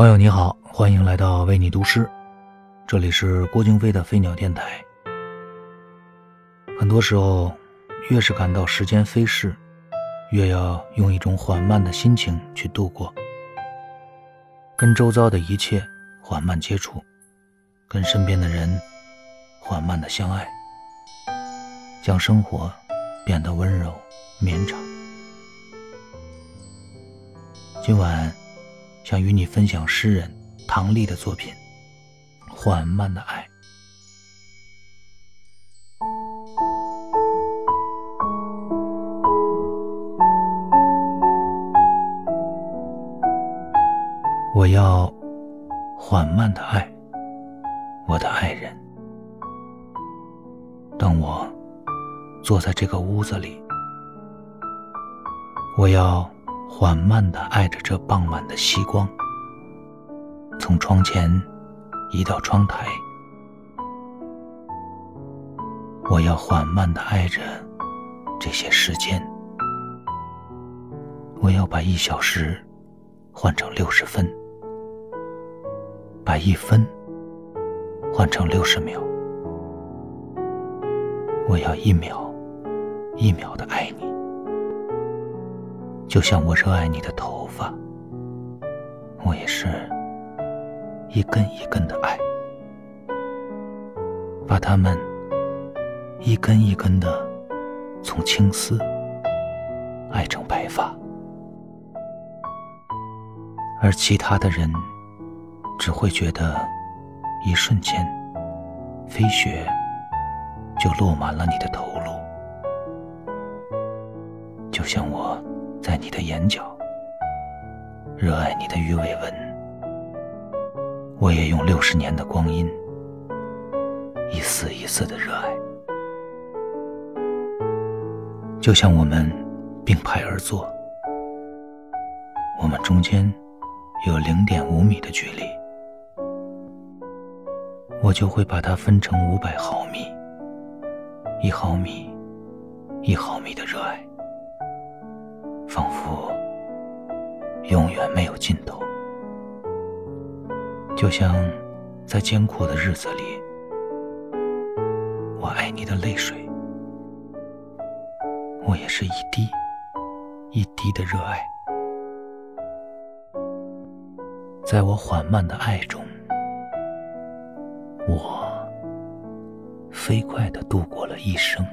朋友你好，欢迎来到为你读诗，这里是郭京飞的飞鸟电台。很多时候，越是感到时间飞逝，越要用一种缓慢的心情去度过，跟周遭的一切缓慢接触，跟身边的人缓慢的相爱，将生活变得温柔绵长。今晚。想与你分享诗人唐丽的作品《缓慢的爱》。我要缓慢的爱，我的爱人。当我坐在这个屋子里，我要。缓慢的爱着这傍晚的夕光，从窗前移到窗台。我要缓慢的爱着这些时间。我要把一小时换成六十分，把一分换成六十秒。我要一秒一秒的爱你。就像我热爱你的头发，我也是一根一根的爱，把它们一根一根的从青丝爱成白发，而其他的人只会觉得一瞬间飞雪就落满了你的头颅，就像我。在你的眼角，热爱你的鱼尾纹，我也用六十年的光阴，一丝一丝的热爱，就像我们并排而坐，我们中间有零点五米的距离，我就会把它分成五百毫米，一毫米，一毫米的热爱。仿佛永远没有尽头，就像在艰苦的日子里，我爱你的泪水，我也是一滴一滴的热爱，在我缓慢的爱中，我飞快的度过了一生。